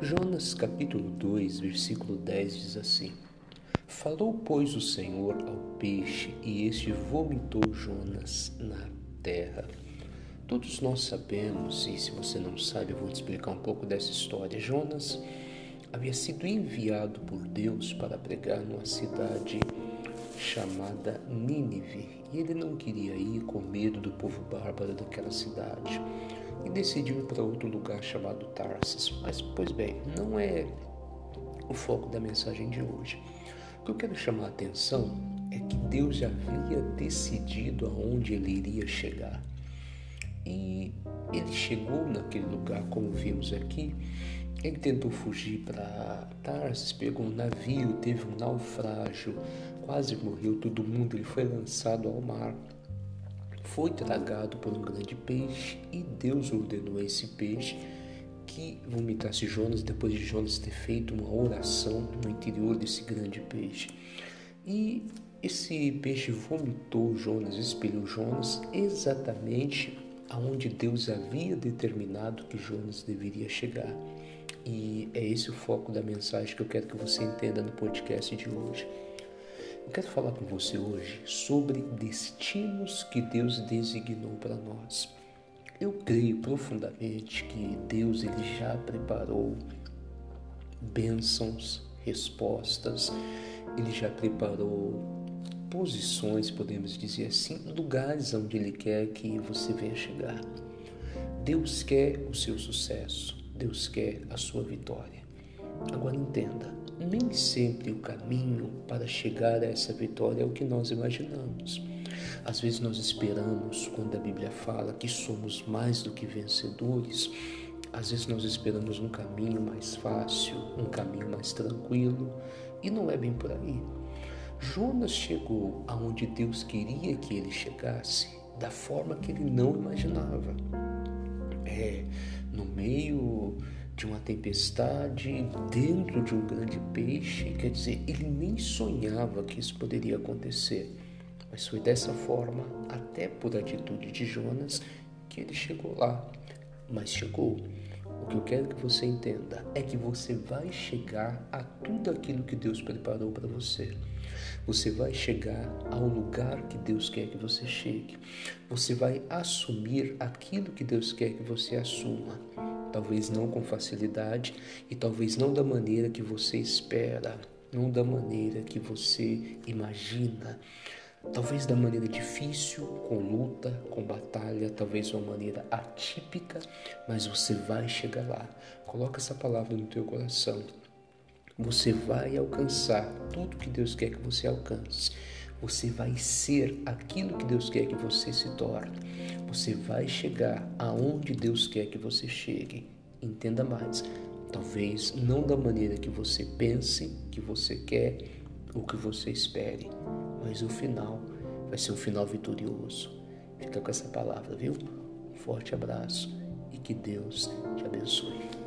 Jonas capítulo 2, versículo 10 diz assim: Falou, pois, o Senhor ao peixe, e este vomitou Jonas na terra. Todos nós sabemos, e se você não sabe, eu vou te explicar um pouco dessa história. Jonas havia sido enviado por Deus para pregar numa cidade chamada Nínive, e ele não queria ir com medo do povo bárbaro daquela cidade e decidiu ir para outro lugar chamado Tarsis. Mas, pois bem, não é o foco da mensagem de hoje. O que eu quero chamar a atenção é que Deus já havia decidido aonde ele iria chegar. E ele chegou naquele lugar, como vimos aqui, ele tentou fugir para Tarsis, pegou um navio, teve um naufrágio, quase morreu todo mundo, ele foi lançado ao mar foi tragado por um grande peixe e Deus ordenou a esse peixe que vomitasse Jonas depois de Jonas ter feito uma oração no interior desse grande peixe. E esse peixe vomitou Jonas, expeliu Jonas exatamente aonde Deus havia determinado que Jonas deveria chegar. E é esse o foco da mensagem que eu quero que você entenda no podcast de hoje. Eu quero falar com você hoje sobre destinos que Deus designou para nós. Eu creio profundamente que Deus ele já preparou bênçãos, respostas, ele já preparou posições, podemos dizer assim, lugares onde ele quer que você venha chegar. Deus quer o seu sucesso, Deus quer a sua vitória. Agora entenda, nem sempre o caminho para chegar a essa vitória é o que nós imaginamos. Às vezes nós esperamos, quando a Bíblia fala que somos mais do que vencedores, às vezes nós esperamos um caminho mais fácil, um caminho mais tranquilo, e não é bem por aí. Jonas chegou aonde Deus queria que ele chegasse, da forma que ele não imaginava. É, no meio de uma tempestade, dentro de um grande peixe. Quer dizer, ele nem sonhava que isso poderia acontecer. Mas foi dessa forma, até por atitude de Jonas, que ele chegou lá. Mas chegou. O que eu quero que você entenda é que você vai chegar a tudo aquilo que Deus preparou para você. Você vai chegar ao lugar que Deus quer que você chegue. Você vai assumir aquilo que Deus quer que você assuma talvez não com facilidade e talvez não da maneira que você espera, não da maneira que você imagina. Talvez da maneira difícil, com luta, com batalha, talvez uma maneira atípica, mas você vai chegar lá. Coloca essa palavra no teu coração. Você vai alcançar tudo que Deus quer que você alcance. Você vai ser aquilo que Deus quer que você se torne. Você vai chegar aonde Deus quer que você chegue. Entenda mais. Talvez não da maneira que você pense, que você quer ou que você espere, mas o final vai ser um final vitorioso. Fica com essa palavra, viu? Um forte abraço e que Deus te abençoe.